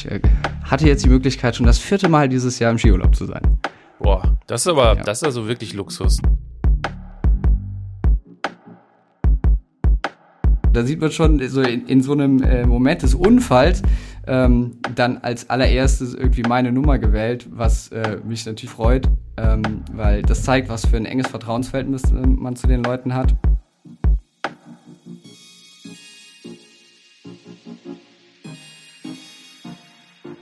ich äh, hatte jetzt die Möglichkeit, schon das vierte Mal dieses Jahr im Skiurlaub zu sein. Boah, das ist aber, ja. das ist also wirklich Luxus. Da sieht man schon so in, in so einem äh, Moment des Unfalls ähm, dann als allererstes irgendwie meine Nummer gewählt, was äh, mich natürlich freut, ähm, weil das zeigt, was für ein enges Vertrauensverhältnis äh, man zu den Leuten hat.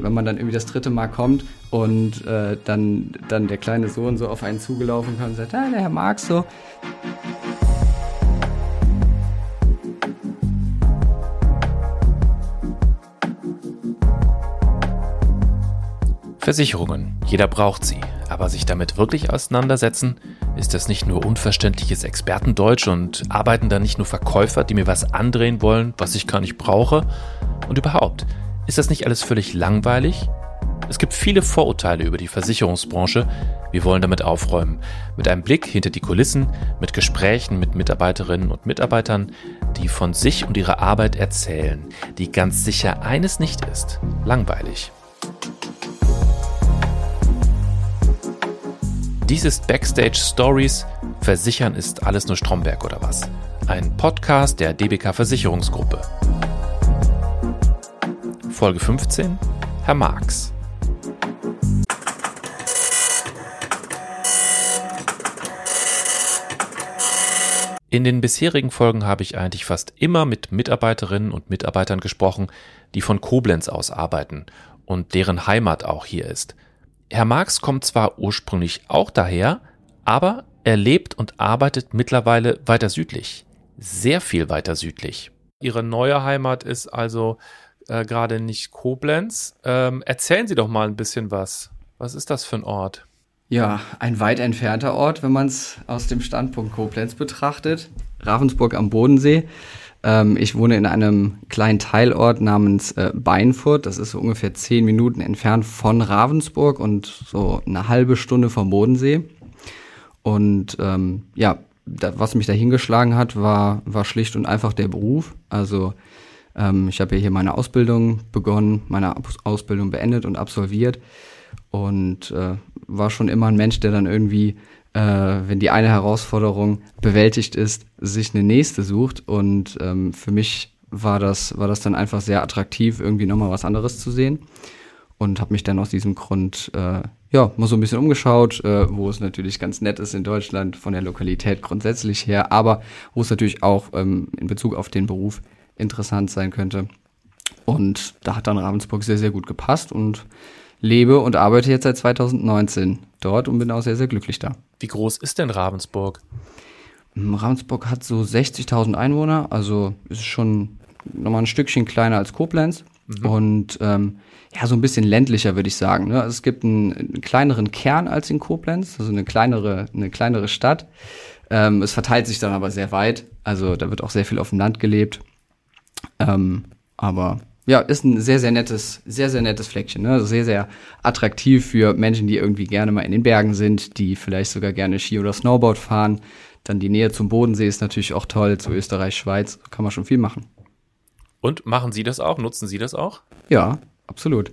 Wenn man dann irgendwie das dritte Mal kommt und äh, dann, dann der kleine Sohn so auf einen zugelaufen kommt und sagt, ah, der Herr Marx so. Versicherungen, jeder braucht sie, aber sich damit wirklich auseinandersetzen, ist das nicht nur unverständliches Expertendeutsch und arbeiten da nicht nur Verkäufer, die mir was andrehen wollen, was ich gar nicht brauche? Und überhaupt, ist das nicht alles völlig langweilig? Es gibt viele Vorurteile über die Versicherungsbranche. Wir wollen damit aufräumen. Mit einem Blick hinter die Kulissen, mit Gesprächen mit Mitarbeiterinnen und Mitarbeitern, die von sich und ihrer Arbeit erzählen, die ganz sicher eines nicht ist, langweilig. Dies ist Backstage Stories. Versichern ist alles nur Stromberg oder was? Ein Podcast der DBK Versicherungsgruppe. Folge 15 Herr Marx. In den bisherigen Folgen habe ich eigentlich fast immer mit Mitarbeiterinnen und Mitarbeitern gesprochen, die von Koblenz aus arbeiten und deren Heimat auch hier ist. Herr Marx kommt zwar ursprünglich auch daher, aber er lebt und arbeitet mittlerweile weiter südlich. Sehr viel weiter südlich. Ihre neue Heimat ist also äh, gerade nicht Koblenz. Ähm, erzählen Sie doch mal ein bisschen was. Was ist das für ein Ort? Ja, ein weit entfernter Ort, wenn man es aus dem Standpunkt Koblenz betrachtet. Ravensburg am Bodensee. Ähm, ich wohne in einem kleinen Teilort namens äh, Beinfurt. Das ist so ungefähr zehn Minuten entfernt von Ravensburg und so eine halbe Stunde vom Bodensee. Und ähm, ja, was mich da hingeschlagen hat, war, war schlicht und einfach der Beruf. Also ähm, ich habe ja hier meine Ausbildung begonnen, meine Ausbildung beendet und absolviert und äh, war schon immer ein Mensch, der dann irgendwie, äh, wenn die eine Herausforderung bewältigt ist, sich eine nächste sucht. Und ähm, für mich war das, war das dann einfach sehr attraktiv, irgendwie nochmal was anderes zu sehen. Und habe mich dann aus diesem Grund äh, ja mal so ein bisschen umgeschaut, äh, wo es natürlich ganz nett ist in Deutschland von der Lokalität grundsätzlich her, aber wo es natürlich auch ähm, in Bezug auf den Beruf interessant sein könnte. Und da hat dann Ravensburg sehr, sehr gut gepasst und lebe und arbeite jetzt seit 2019 dort und bin auch sehr, sehr glücklich da. Wie groß ist denn Ravensburg? Hm, Ravensburg hat so 60.000 Einwohner, also ist schon nochmal ein Stückchen kleiner als Koblenz mhm. und ähm, ja, so ein bisschen ländlicher, würde ich sagen. Ne? Also es gibt einen, einen, kleineren Kern als in Koblenz, also eine kleinere, eine kleinere Stadt. Ähm, es verteilt sich dann aber sehr weit, also da wird auch sehr viel auf dem Land gelebt ähm, aber ja, ist ein sehr, sehr nettes, sehr, sehr nettes Fleckchen. Ne? Also sehr, sehr attraktiv für Menschen, die irgendwie gerne mal in den Bergen sind, die vielleicht sogar gerne Ski oder Snowboard fahren. Dann die Nähe zum Bodensee ist natürlich auch toll, zu Österreich, Schweiz, kann man schon viel machen. Und machen Sie das auch? Nutzen Sie das auch? Ja, absolut.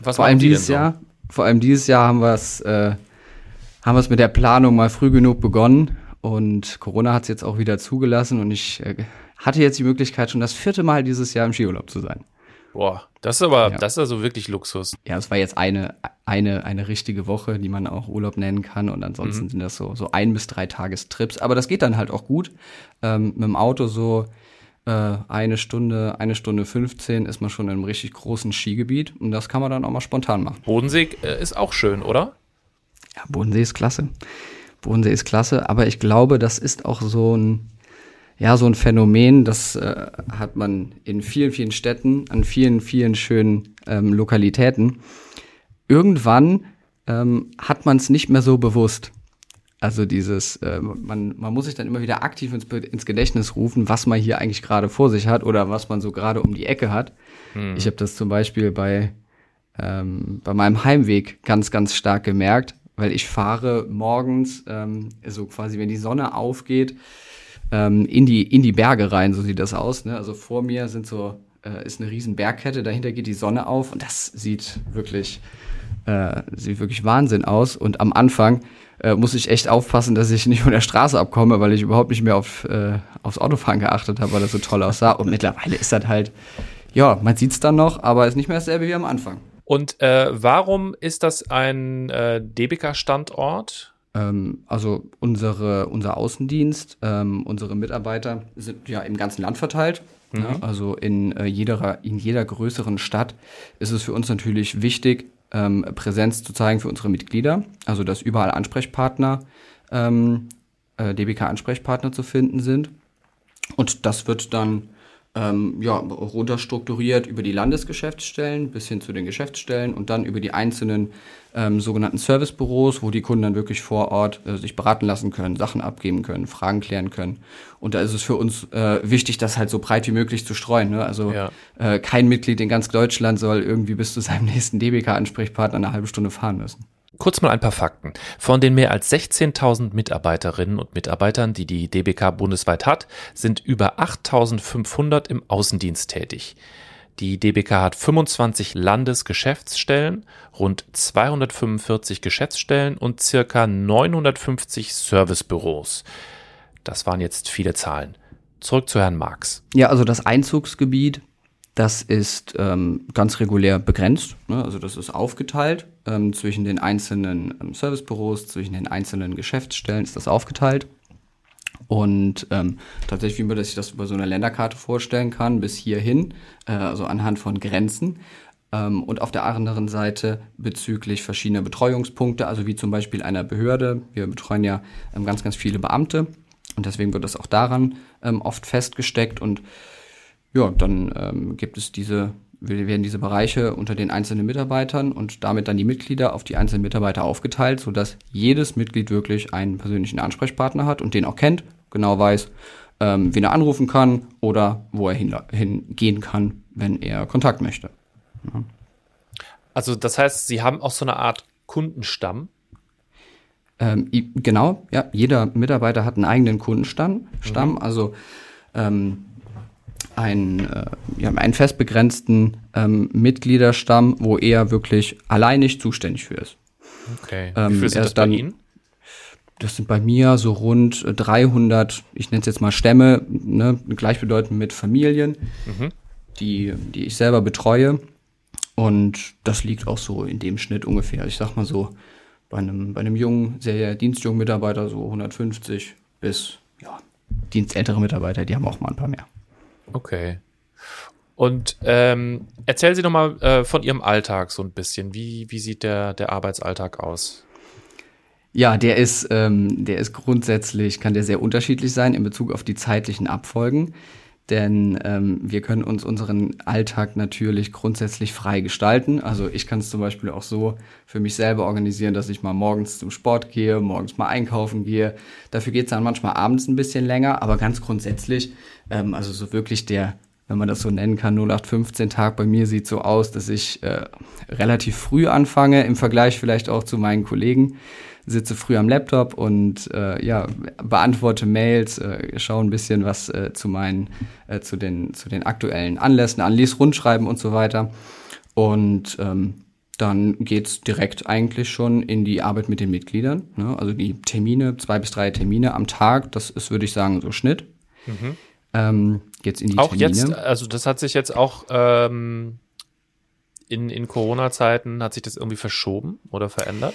Was vor allem dieses so? Jahr, vor allem dieses Jahr haben wir es, äh, haben wir es mit der Planung mal früh genug begonnen und Corona hat es jetzt auch wieder zugelassen und ich äh, hatte jetzt die Möglichkeit, schon das vierte Mal dieses Jahr im Skiurlaub zu sein. Boah, das ist aber, ja. das ist also wirklich Luxus. Ja, es war jetzt eine, eine, eine richtige Woche, die man auch Urlaub nennen kann. Und ansonsten mhm. sind das so, so ein bis drei Tagestrips. Aber das geht dann halt auch gut. Ähm, mit dem Auto so äh, eine Stunde, eine Stunde 15 ist man schon in einem richtig großen Skigebiet. Und das kann man dann auch mal spontan machen. Bodensee äh, ist auch schön, oder? Ja, Bodensee ist klasse. Bodensee ist klasse. Aber ich glaube, das ist auch so ein, ja, so ein Phänomen, das äh, hat man in vielen, vielen Städten, an vielen, vielen schönen ähm, Lokalitäten. Irgendwann ähm, hat man es nicht mehr so bewusst. Also dieses, äh, man, man muss sich dann immer wieder aktiv ins, ins Gedächtnis rufen, was man hier eigentlich gerade vor sich hat oder was man so gerade um die Ecke hat. Hm. Ich habe das zum Beispiel bei, ähm, bei meinem Heimweg ganz, ganz stark gemerkt, weil ich fahre morgens, ähm, so quasi, wenn die Sonne aufgeht, ähm, in, die, in die Berge rein, so sieht das aus. Ne? Also vor mir sind so äh, ist eine riesen Bergkette, dahinter geht die Sonne auf und das sieht wirklich, äh, sieht wirklich Wahnsinn aus. Und am Anfang äh, muss ich echt aufpassen, dass ich nicht von der Straße abkomme, weil ich überhaupt nicht mehr auf, äh, aufs Autofahren geachtet habe, weil das so toll aussah. Und mittlerweile ist das halt, ja, man sieht es dann noch, aber ist nicht mehr dasselbe wie am Anfang. Und äh, warum ist das ein äh, Debika-Standort? Ähm, also unsere, unser Außendienst, ähm, unsere Mitarbeiter sind ja im ganzen Land verteilt. Mhm. Ja, also in, äh, jeder, in jeder größeren Stadt ist es für uns natürlich wichtig, ähm, Präsenz zu zeigen für unsere Mitglieder. Also dass überall Ansprechpartner, ähm, äh, DBK-Ansprechpartner zu finden sind. Und das wird dann ähm, ja, runterstrukturiert über die Landesgeschäftsstellen bis hin zu den Geschäftsstellen und dann über die einzelnen ähm, sogenannten Servicebüros, wo die Kunden dann wirklich vor Ort äh, sich beraten lassen können, Sachen abgeben können, Fragen klären können. Und da ist es für uns äh, wichtig, das halt so breit wie möglich zu streuen. Ne? Also ja. äh, kein Mitglied in ganz Deutschland soll irgendwie bis zu seinem nächsten DBK-Ansprechpartner eine halbe Stunde fahren müssen. Kurz mal ein paar Fakten. Von den mehr als 16.000 Mitarbeiterinnen und Mitarbeitern, die die DBK bundesweit hat, sind über 8.500 im Außendienst tätig. Die DBK hat 25 Landesgeschäftsstellen, rund 245 Geschäftsstellen und circa 950 Servicebüros. Das waren jetzt viele Zahlen. Zurück zu Herrn Marx. Ja, also das Einzugsgebiet, das ist ähm, ganz regulär begrenzt. Ne? Also das ist aufgeteilt ähm, zwischen den einzelnen ähm, Servicebüros, zwischen den einzelnen Geschäftsstellen ist das aufgeteilt. Und ähm, tatsächlich, wie man sich das über so eine Länderkarte vorstellen kann, bis hierhin, äh, also anhand von Grenzen. Ähm, und auf der anderen Seite bezüglich verschiedener Betreuungspunkte, also wie zum Beispiel einer Behörde. Wir betreuen ja ähm, ganz, ganz viele Beamte und deswegen wird das auch daran ähm, oft festgesteckt. Und ja, dann ähm, gibt es diese werden diese Bereiche unter den einzelnen Mitarbeitern und damit dann die Mitglieder auf die einzelnen Mitarbeiter aufgeteilt, sodass jedes Mitglied wirklich einen persönlichen Ansprechpartner hat und den auch kennt, genau weiß, ähm, wen er anrufen kann oder wo er hingehen kann, wenn er Kontakt möchte. Ja. Also das heißt, Sie haben auch so eine Art Kundenstamm? Ähm, genau, ja. Jeder Mitarbeiter hat einen eigenen Kundenstamm. Stamm, mhm. Also ähm, einen, äh, ja, einen fest begrenzten ähm, Mitgliederstamm, wo er wirklich alleinig zuständig für ist. Okay. Ähm, Wie viel sind das dann, bei Ihnen? Das sind bei mir so rund 300, ich nenne es jetzt mal Stämme, ne, gleichbedeutend mit Familien, mhm. die, die ich selber betreue. Und das liegt auch so in dem Schnitt ungefähr. Ich sag mal so, bei einem, bei einem jungen, sehr dienstjungen Mitarbeiter so 150 bis ja, dienstältere Mitarbeiter, die haben auch mal ein paar mehr. Okay. Und ähm, erzählen Sie doch mal äh, von Ihrem Alltag so ein bisschen. Wie, wie sieht der, der Arbeitsalltag aus? Ja, der ist, ähm, der ist grundsätzlich, kann der sehr unterschiedlich sein in Bezug auf die zeitlichen Abfolgen. Denn ähm, wir können uns unseren Alltag natürlich grundsätzlich frei gestalten. Also ich kann es zum Beispiel auch so für mich selber organisieren, dass ich mal morgens zum Sport gehe, morgens mal einkaufen gehe. Dafür geht es dann manchmal abends ein bisschen länger, aber ganz grundsätzlich, ähm, also so wirklich der, wenn man das so nennen kann, 0815 Tag bei mir sieht so aus, dass ich äh, relativ früh anfange, im Vergleich vielleicht auch zu meinen Kollegen sitze früh am Laptop und äh, ja, beantworte Mails, äh, schaue ein bisschen was äh, zu meinen, äh, zu, den, zu den aktuellen Anlässen, Anlies rundschreiben und so weiter. Und ähm, dann geht's direkt eigentlich schon in die Arbeit mit den Mitgliedern. Ne? Also die Termine, zwei bis drei Termine am Tag, das ist, würde ich sagen, so Schnitt. Mhm. Ähm, jetzt in die auch Termine. jetzt, also das hat sich jetzt auch ähm, in, in Corona-Zeiten, hat sich das irgendwie verschoben oder verändert?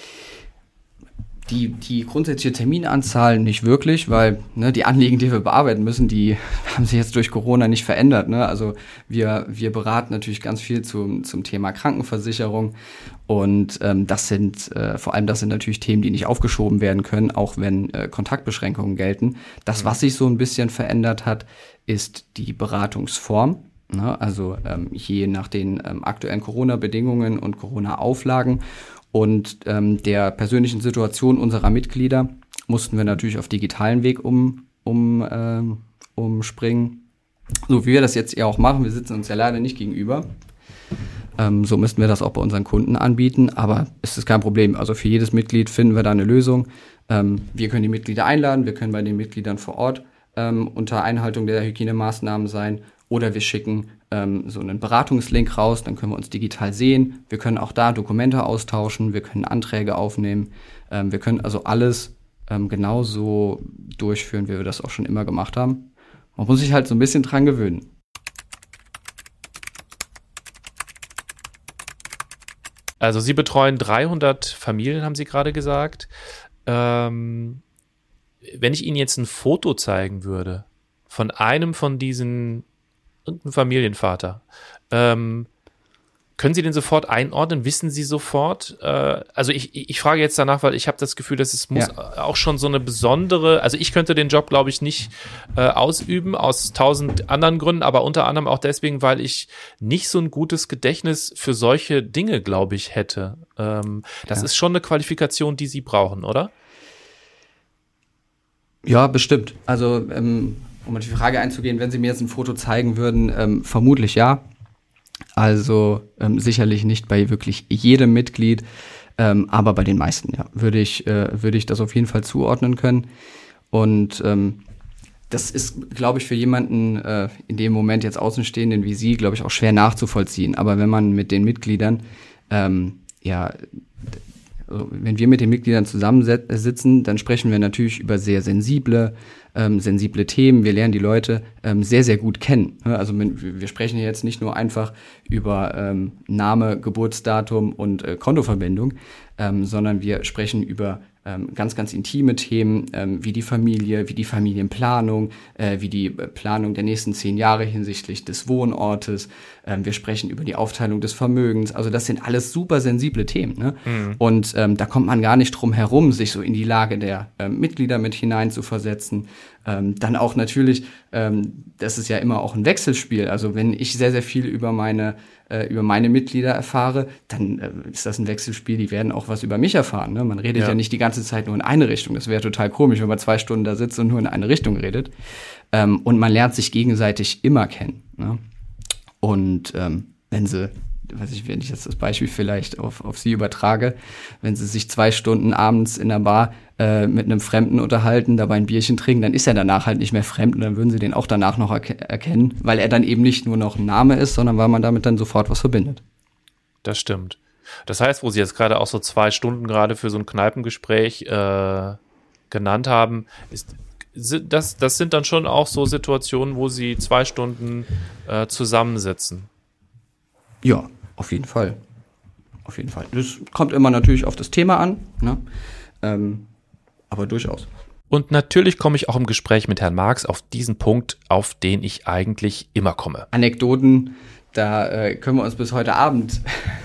Die, die grundsätzliche Terminanzahl nicht wirklich, weil ne, die Anliegen, die wir bearbeiten müssen, die haben sich jetzt durch Corona nicht verändert. Ne? Also wir, wir beraten natürlich ganz viel zum, zum Thema Krankenversicherung und ähm, das sind äh, vor allem das sind natürlich Themen, die nicht aufgeschoben werden können, auch wenn äh, Kontaktbeschränkungen gelten. Das, mhm. was sich so ein bisschen verändert hat, ist die Beratungsform. Ne? Also ähm, je nach den ähm, aktuellen Corona-Bedingungen und Corona-Auflagen und ähm, der persönlichen Situation unserer Mitglieder mussten wir natürlich auf digitalen Weg um, um, ähm, umspringen. So wie wir das jetzt ja auch machen, wir sitzen uns ja leider nicht gegenüber. Ähm, so müssten wir das auch bei unseren Kunden anbieten, aber es ist kein Problem. Also für jedes Mitglied finden wir da eine Lösung. Ähm, wir können die Mitglieder einladen, wir können bei den Mitgliedern vor Ort ähm, unter Einhaltung der Hygienemaßnahmen sein oder wir schicken ähm, so einen Beratungslink raus, dann können wir uns digital sehen. Wir können auch da Dokumente austauschen, wir können Anträge aufnehmen, ähm, wir können also alles ähm, genauso durchführen, wie wir das auch schon immer gemacht haben. Man muss sich halt so ein bisschen dran gewöhnen. Also Sie betreuen 300 Familien, haben Sie gerade gesagt. Ähm, wenn ich Ihnen jetzt ein Foto zeigen würde von einem von diesen, irgendeinem Familienvater, ähm, können Sie den sofort einordnen? Wissen Sie sofort? Äh, also ich, ich frage jetzt danach, weil ich habe das Gefühl, dass es muss ja. auch schon so eine besondere, also ich könnte den Job, glaube ich, nicht äh, ausüben aus tausend anderen Gründen, aber unter anderem auch deswegen, weil ich nicht so ein gutes Gedächtnis für solche Dinge, glaube ich, hätte. Ähm, das ja. ist schon eine Qualifikation, die Sie brauchen, oder? Ja, bestimmt. Also ähm, um auf die Frage einzugehen, wenn Sie mir jetzt ein Foto zeigen würden, ähm, vermutlich ja. Also ähm, sicherlich nicht bei wirklich jedem Mitglied, ähm, aber bei den meisten, ja, würde ich, äh, würde ich das auf jeden Fall zuordnen können. Und ähm, das ist, glaube ich, für jemanden äh, in dem Moment jetzt Außenstehenden wie Sie, glaube ich, auch schwer nachzuvollziehen. Aber wenn man mit den Mitgliedern, ähm, ja, also wenn wir mit den Mitgliedern zusammensitzen, dann sprechen wir natürlich über sehr sensible, ähm, sensible Themen. Wir lernen die Leute ähm, sehr, sehr gut kennen. Also wir sprechen jetzt nicht nur einfach über ähm, Name, Geburtsdatum und äh, Kontoverbindung, ähm, sondern wir sprechen über ganz, ganz intime Themen ähm, wie die Familie, wie die Familienplanung, äh, wie die äh, Planung der nächsten zehn Jahre hinsichtlich des Wohnortes. Ähm, wir sprechen über die Aufteilung des Vermögens. Also das sind alles super sensible Themen. Ne? Mhm. Und ähm, da kommt man gar nicht drum herum, sich so in die Lage der äh, Mitglieder mit hineinzuversetzen. Ähm, dann auch natürlich, ähm, das ist ja immer auch ein Wechselspiel. Also wenn ich sehr, sehr viel über meine äh, über meine Mitglieder erfahre, dann äh, ist das ein Wechselspiel, die werden auch was über mich erfahren. Ne? Man redet ja. ja nicht die ganze Zeit nur in eine Richtung. Das wäre total komisch, wenn man zwei Stunden da sitzt und nur in eine Richtung redet. Ähm, und man lernt sich gegenseitig immer kennen. Ne? Und ähm, wenn sie weiß ich, wenn ich jetzt das Beispiel vielleicht auf, auf Sie übertrage, wenn Sie sich zwei Stunden abends in der Bar äh, mit einem Fremden unterhalten, dabei ein Bierchen trinken, dann ist er danach halt nicht mehr fremd und dann würden Sie den auch danach noch erke erkennen, weil er dann eben nicht nur noch ein Name ist, sondern weil man damit dann sofort was verbindet. Das stimmt. Das heißt, wo Sie jetzt gerade auch so zwei Stunden gerade für so ein Kneipengespräch äh, genannt haben, ist, das, das sind dann schon auch so Situationen, wo Sie zwei Stunden äh, zusammensitzen. Ja, auf jeden Fall. Auf jeden Fall. Das kommt immer natürlich auf das Thema an, ne? Ähm, aber durchaus. Und natürlich komme ich auch im Gespräch mit Herrn Marx auf diesen Punkt, auf den ich eigentlich immer komme. Anekdoten, da äh, können wir uns bis heute Abend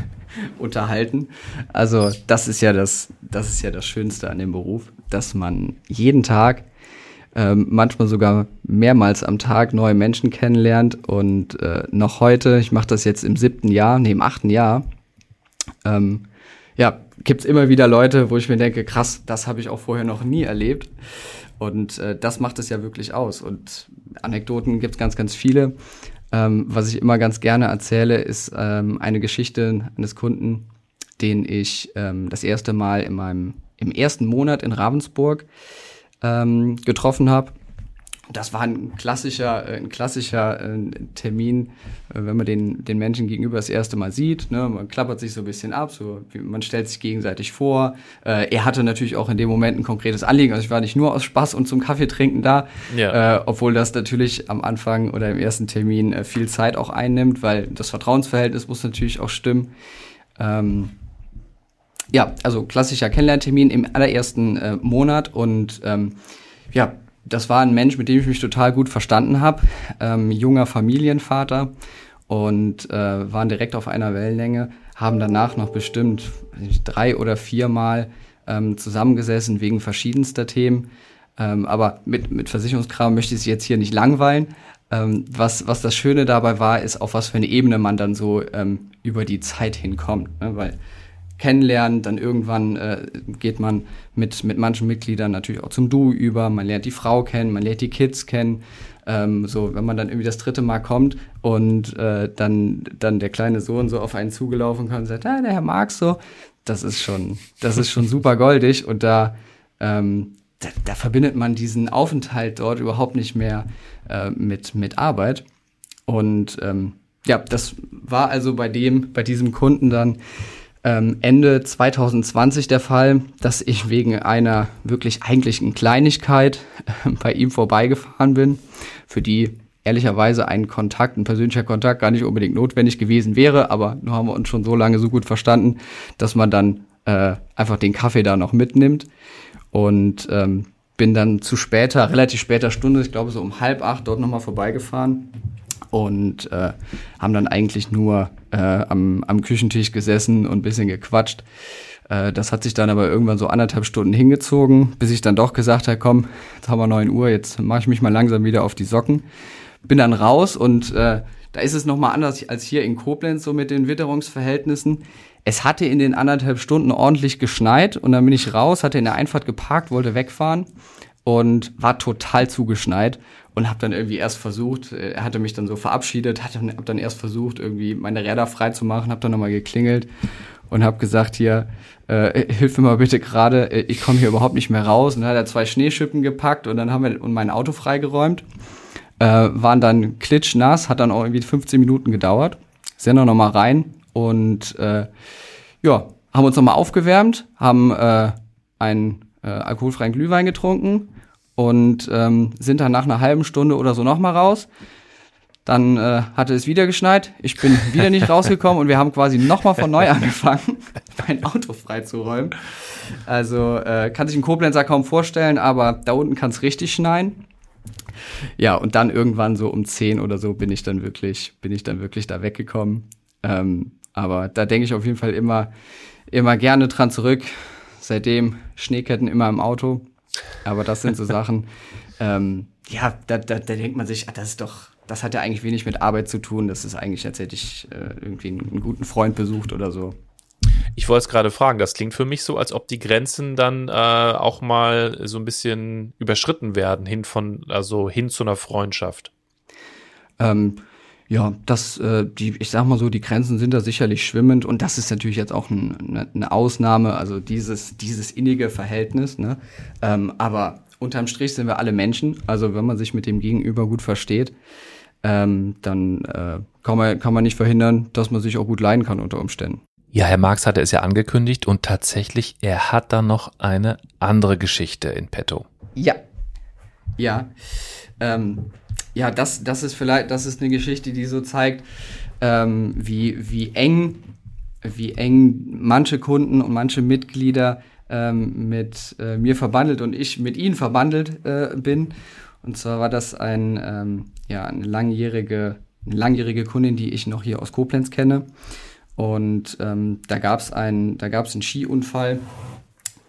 unterhalten. Also das ist ja das, das ist ja das Schönste an dem Beruf, dass man jeden Tag ähm, manchmal sogar mehrmals am Tag neue Menschen kennenlernt. Und äh, noch heute, ich mache das jetzt im siebten Jahr, nee, im achten Jahr, ähm, ja, gibt es immer wieder Leute, wo ich mir denke, krass, das habe ich auch vorher noch nie erlebt. Und äh, das macht es ja wirklich aus. Und Anekdoten gibt es ganz, ganz viele. Ähm, was ich immer ganz gerne erzähle, ist ähm, eine Geschichte eines Kunden, den ich ähm, das erste Mal in meinem im ersten Monat in Ravensburg ähm, getroffen habe. Das war ein klassischer, äh, ein klassischer äh, Termin, äh, wenn man den, den Menschen gegenüber das erste Mal sieht. Ne? Man klappert sich so ein bisschen ab, so, man stellt sich gegenseitig vor. Äh, er hatte natürlich auch in dem Moment ein konkretes Anliegen. Also ich war nicht nur aus Spaß und zum Kaffee trinken da, ja. äh, obwohl das natürlich am Anfang oder im ersten Termin äh, viel Zeit auch einnimmt, weil das Vertrauensverhältnis muss natürlich auch stimmen. Ähm, ja, also klassischer Kennenlerntermin im allerersten äh, Monat und ähm, ja, das war ein Mensch, mit dem ich mich total gut verstanden habe, ähm, junger Familienvater und äh, waren direkt auf einer Wellenlänge, haben danach noch bestimmt drei oder viermal ähm, zusammengesessen wegen verschiedenster Themen. Ähm, aber mit, mit Versicherungskram möchte ich Sie jetzt hier nicht langweilen. Ähm, was, was das Schöne dabei war, ist, auf was für eine Ebene man dann so ähm, über die Zeit hinkommt. Ne? Weil kennenlernen. Dann irgendwann äh, geht man mit, mit manchen Mitgliedern natürlich auch zum Du über. Man lernt die Frau kennen, man lernt die Kids kennen. Ähm, so, wenn man dann irgendwie das dritte Mal kommt und äh, dann, dann der kleine Sohn so auf einen zugelaufen kann und sagt, ah, der Herr Marx so, das ist schon, das ist schon super goldig und da, ähm, da, da, verbindet man diesen Aufenthalt dort überhaupt nicht mehr äh, mit, mit Arbeit. Und ähm, ja, das war also bei dem, bei diesem Kunden dann ähm, Ende 2020 der Fall, dass ich wegen einer wirklich eigentlichen Kleinigkeit äh, bei ihm vorbeigefahren bin, für die ehrlicherweise ein Kontakt, ein persönlicher Kontakt gar nicht unbedingt notwendig gewesen wäre, aber nur haben wir uns schon so lange so gut verstanden, dass man dann äh, einfach den Kaffee da noch mitnimmt. Und ähm, bin dann zu später, relativ später Stunde, ich glaube so um halb acht dort nochmal vorbeigefahren und äh, haben dann eigentlich nur äh, am, am Küchentisch gesessen und bisschen gequatscht. Äh, das hat sich dann aber irgendwann so anderthalb Stunden hingezogen, bis ich dann doch gesagt habe, komm, jetzt haben wir neun Uhr, jetzt mache ich mich mal langsam wieder auf die Socken. Bin dann raus und äh, da ist es nochmal anders als hier in Koblenz so mit den Witterungsverhältnissen. Es hatte in den anderthalb Stunden ordentlich geschneit und dann bin ich raus, hatte in der Einfahrt geparkt, wollte wegfahren und war total zugeschneit und habe dann irgendwie erst versucht, äh, er hatte mich dann so verabschiedet, hatte hab dann erst versucht, irgendwie meine Räder frei zu machen, habe dann nochmal geklingelt und habe gesagt, hier, äh, hilf mir mal bitte gerade, äh, ich komme hier überhaupt nicht mehr raus. Und dann hat er zwei Schneeschippen gepackt und dann haben wir und mein Auto freigeräumt. Äh, waren dann klitschnass, hat dann auch irgendwie 15 Minuten gedauert. Sind dann nochmal rein und äh, ja, haben uns nochmal aufgewärmt, haben äh, einen äh, alkoholfreien Glühwein getrunken und ähm, sind dann nach einer halben Stunde oder so nochmal raus. Dann äh, hatte es wieder geschneit, ich bin wieder nicht rausgekommen und wir haben quasi nochmal von neu angefangen, mein Auto freizuräumen. Also äh, kann sich ein Koblenzer kaum vorstellen, aber da unten kann es richtig schneien. Ja, und dann irgendwann so um 10 oder so bin ich dann wirklich, bin ich dann wirklich da weggekommen. Ähm, aber da denke ich auf jeden Fall immer, immer gerne dran zurück. Seitdem Schneeketten immer im Auto. Aber das sind so Sachen, ähm, ja, da, da, da denkt man sich, ah, das ist doch, das hat ja eigentlich wenig mit Arbeit zu tun. Das ist eigentlich, als hätte ich äh, irgendwie einen, einen, guten Freund besucht oder so. Ich wollte es gerade fragen, das klingt für mich so, als ob die Grenzen dann äh, auch mal so ein bisschen überschritten werden, hin von, also hin zu einer Freundschaft. Ähm, ja, das, äh, die, ich sag mal so, die Grenzen sind da sicherlich schwimmend und das ist natürlich jetzt auch ein, eine, eine Ausnahme, also dieses, dieses innige Verhältnis, ne? Ähm, aber unterm Strich sind wir alle Menschen, also wenn man sich mit dem Gegenüber gut versteht, ähm, dann äh, kann, man, kann man nicht verhindern, dass man sich auch gut leiden kann unter Umständen. Ja, Herr Marx hatte es ja angekündigt und tatsächlich, er hat da noch eine andere Geschichte in petto. Ja. Ja. Ähm, ja, das, das ist vielleicht, das ist eine Geschichte, die so zeigt, ähm, wie, wie eng, wie eng manche Kunden und manche Mitglieder ähm, mit äh, mir verbandelt und ich mit ihnen verbandelt äh, bin. Und zwar war das ein, ähm, ja, eine langjährige, eine langjährige Kundin, die ich noch hier aus Koblenz kenne. Und ähm, da gab es einen, da gab's einen Skiunfall.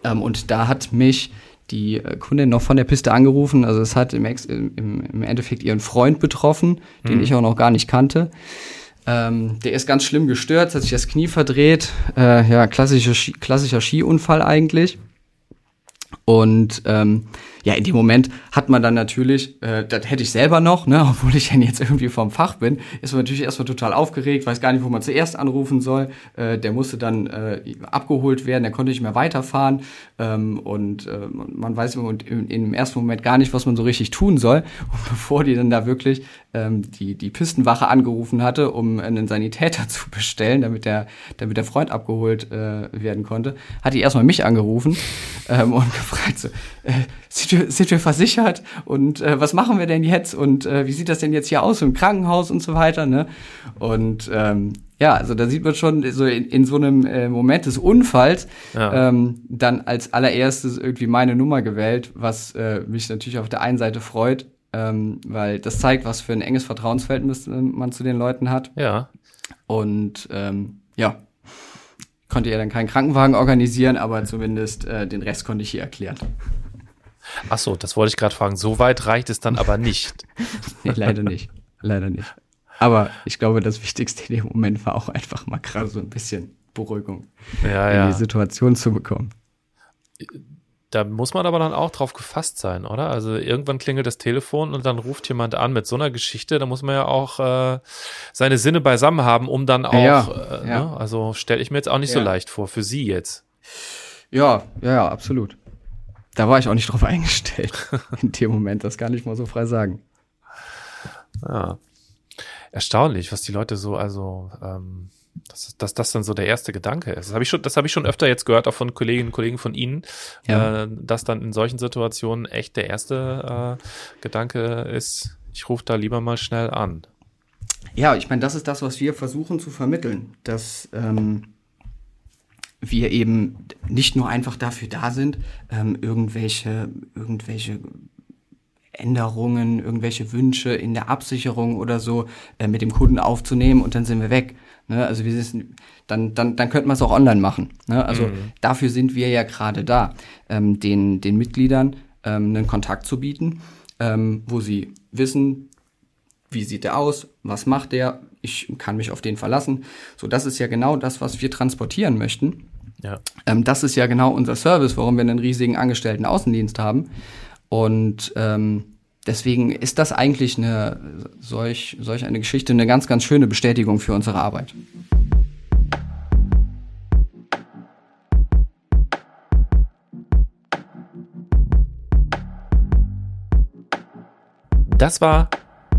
Ähm, und da hat mich die äh, Kundin noch von der Piste angerufen. Also es hat im, Ex im, im Endeffekt ihren Freund betroffen, den mhm. ich auch noch gar nicht kannte. Ähm, der ist ganz schlimm gestört, hat sich das Knie verdreht. Äh, ja, klassischer, Ski klassischer Skiunfall eigentlich. Und ähm, ja, in dem Moment hat man dann natürlich, äh, das hätte ich selber noch, ne, obwohl ich dann jetzt irgendwie vom Fach bin, ist man natürlich erstmal total aufgeregt, weiß gar nicht, wo man zuerst anrufen soll. Äh, der musste dann äh, abgeholt werden, der konnte nicht mehr weiterfahren ähm, und äh, man weiß im, im, im ersten Moment gar nicht, was man so richtig tun soll. Und bevor die dann da wirklich ähm, die, die Pistenwache angerufen hatte, um einen Sanitäter zu bestellen, damit der, damit der Freund abgeholt äh, werden konnte, hat die erstmal mich angerufen ähm, und gefragt so, äh, sind wir, sind wir versichert und äh, was machen wir denn jetzt und äh, wie sieht das denn jetzt hier aus im Krankenhaus und so weiter, ne? Und ähm, ja, also da sieht man schon so in, in so einem äh, Moment des Unfalls ja. ähm, dann als allererstes irgendwie meine Nummer gewählt, was äh, mich natürlich auf der einen Seite freut, ähm, weil das zeigt, was für ein enges Vertrauensverhältnis äh, man zu den Leuten hat. Ja. Und ähm, ja, konnte ja dann keinen Krankenwagen organisieren, aber zumindest äh, den Rest konnte ich hier erklären. Ach so, das wollte ich gerade fragen. So weit reicht es dann aber nicht. nee, leider nicht. Leider nicht. Aber ich glaube, das Wichtigste in dem Moment war auch einfach mal gerade so ein bisschen Beruhigung ja, in ja. die Situation zu bekommen. Da muss man aber dann auch drauf gefasst sein, oder? Also irgendwann klingelt das Telefon und dann ruft jemand an mit so einer Geschichte. Da muss man ja auch äh, seine Sinne beisammen haben, um dann auch, ja, äh, ja. Ne? also stelle ich mir jetzt auch nicht so leicht vor, für Sie jetzt. Ja, ja, ja, absolut. da war ich auch nicht drauf eingestellt in dem Moment, das kann ich mal so frei sagen. Ja. Erstaunlich, was die Leute so, also, ähm, dass, dass das dann so der erste Gedanke ist. Das habe ich schon, das habe ich schon öfter jetzt gehört, auch von Kolleginnen und Kollegen von Ihnen, ja. äh, dass dann in solchen Situationen echt der erste äh, Gedanke ist, ich rufe da lieber mal schnell an. Ja, ich meine, das ist das, was wir versuchen zu vermitteln, dass ähm, wir eben nicht nur einfach dafür da sind, ähm, irgendwelche, irgendwelche Änderungen, irgendwelche Wünsche in der Absicherung oder so äh, mit dem Kunden aufzunehmen und dann sind wir weg. Ne? Also wir sind, dann, dann, dann könnte man es auch online machen. Ne? Also mhm. dafür sind wir ja gerade da, ähm, den, den Mitgliedern ähm, einen Kontakt zu bieten, ähm, wo sie wissen, wie sieht der aus, was macht der, ich kann mich auf den verlassen. So, das ist ja genau das, was wir transportieren möchten. Ja. Ähm, das ist ja genau unser Service, warum wir einen riesigen angestellten Außendienst haben. Und ähm, deswegen ist das eigentlich eine solch, solch eine Geschichte eine ganz, ganz schöne Bestätigung für unsere Arbeit. Das war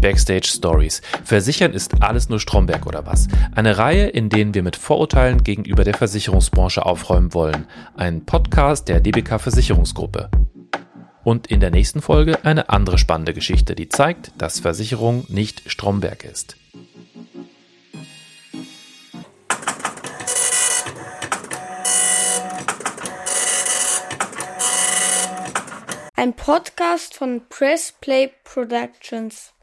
Backstage Stories. Versichern ist alles nur Stromberg oder was? Eine Reihe, in denen wir mit Vorurteilen gegenüber der Versicherungsbranche aufräumen wollen. Ein Podcast der DBK Versicherungsgruppe. Und in der nächsten Folge eine andere spannende Geschichte, die zeigt, dass Versicherung nicht Stromberg ist. Ein Podcast von Press Play Productions.